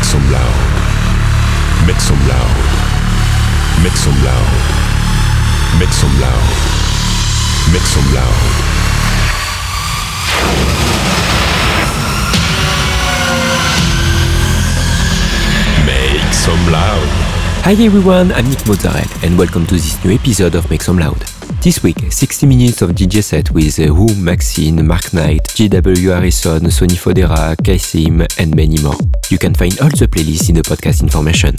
Make some loud. Make some loud. Make some loud. Make some loud. Make some loud. Make some loud. Hi everyone, I'm Nick Mozzarella and welcome to this new episode of Make Some Loud. This week, 60 minutes of DJ set with uh, Who, Maxine, Mark Knight, GW Harrison, Sonny Fodera, Kaisim, and many more. You can find all the playlists in the podcast information.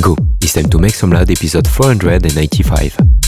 Go, it's time to Make Some Loud episode 495.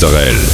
Mozzarella.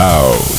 Ciao.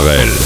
Israel.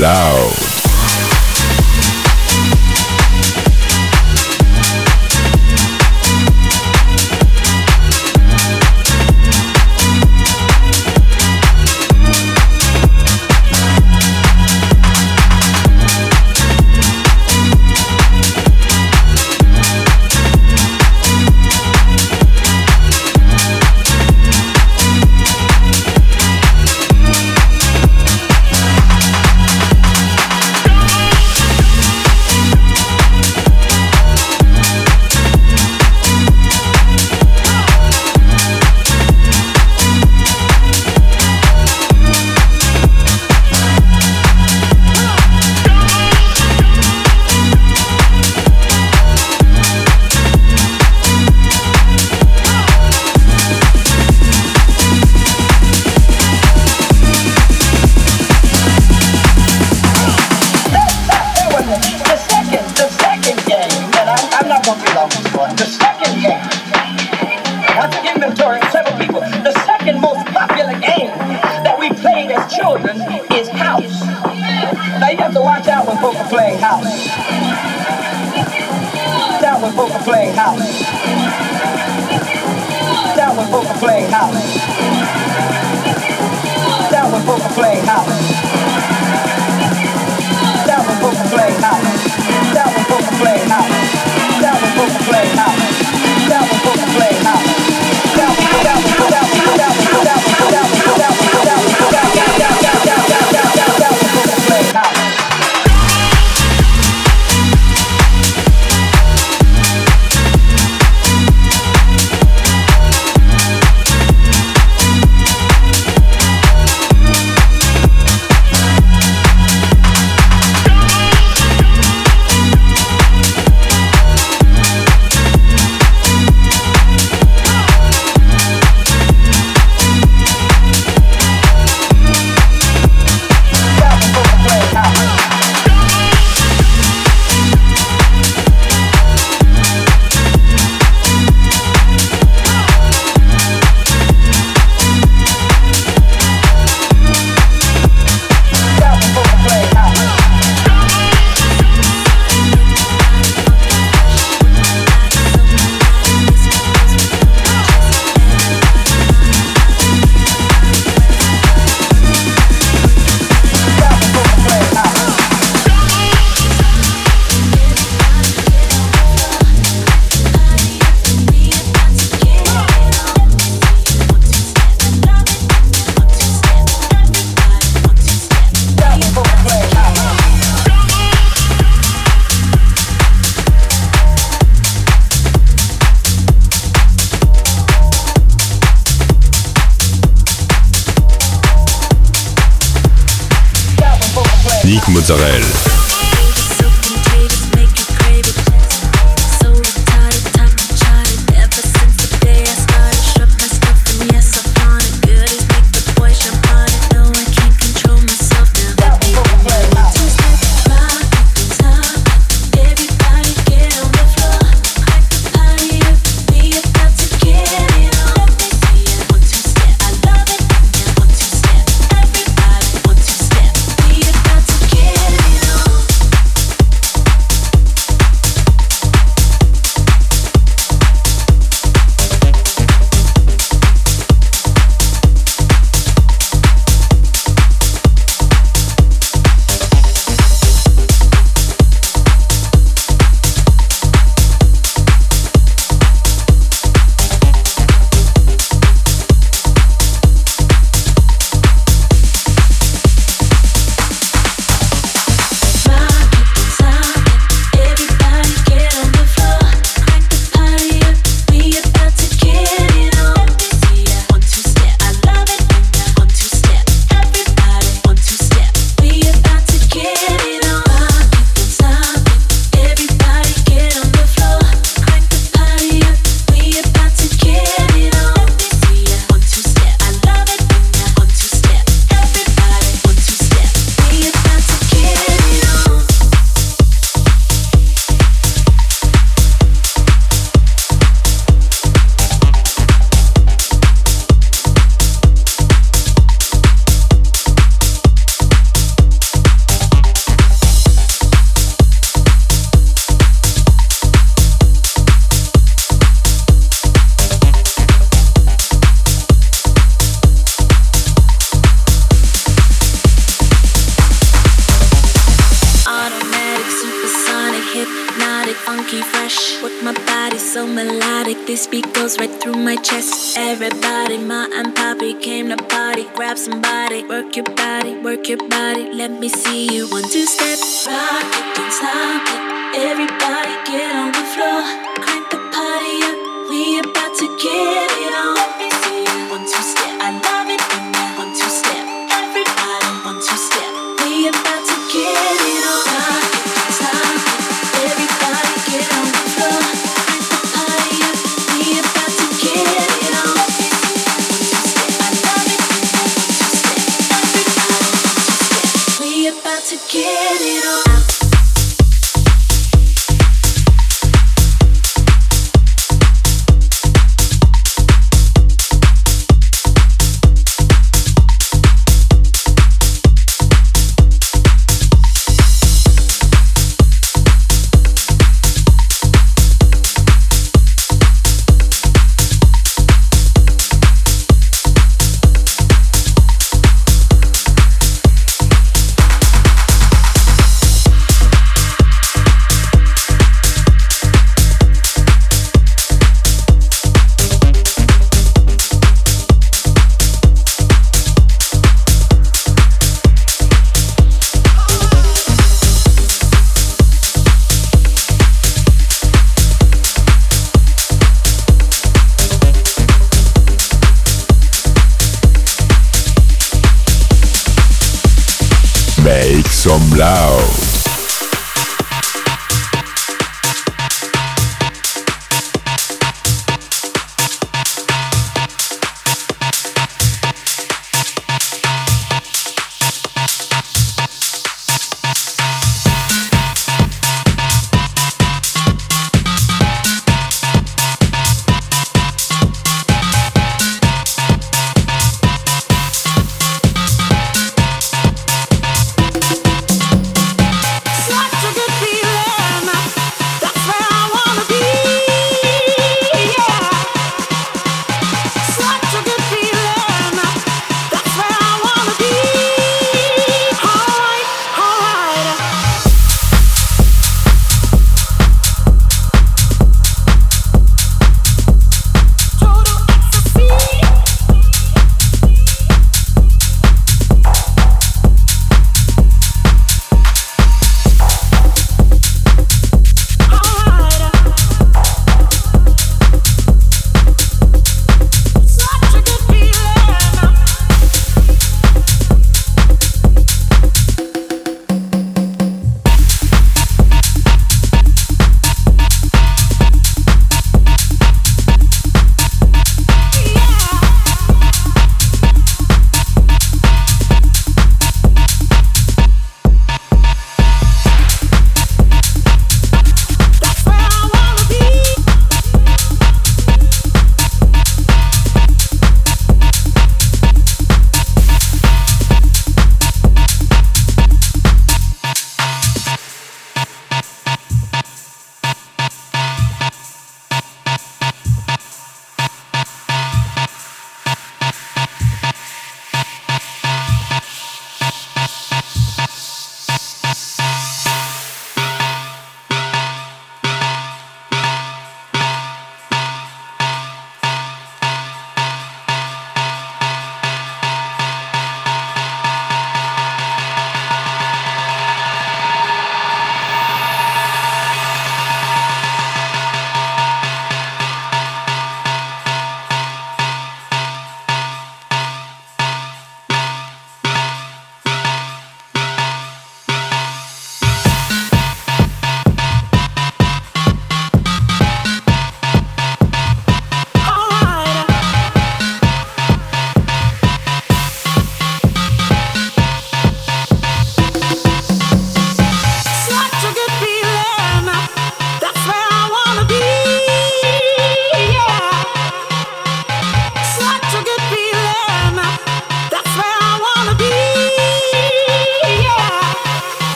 Blau.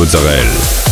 Mozzarella.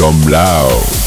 Some loud.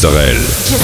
culturelle.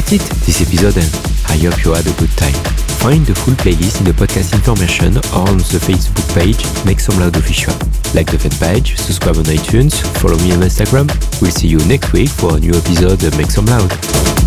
That's it, this episode end. I hope you had a good time. Find the full playlist in the podcast information or on the Facebook page Make Some Loud Official. Like the fan page, subscribe on iTunes, follow me on Instagram. We'll see you next week for a new episode of Make Some Loud.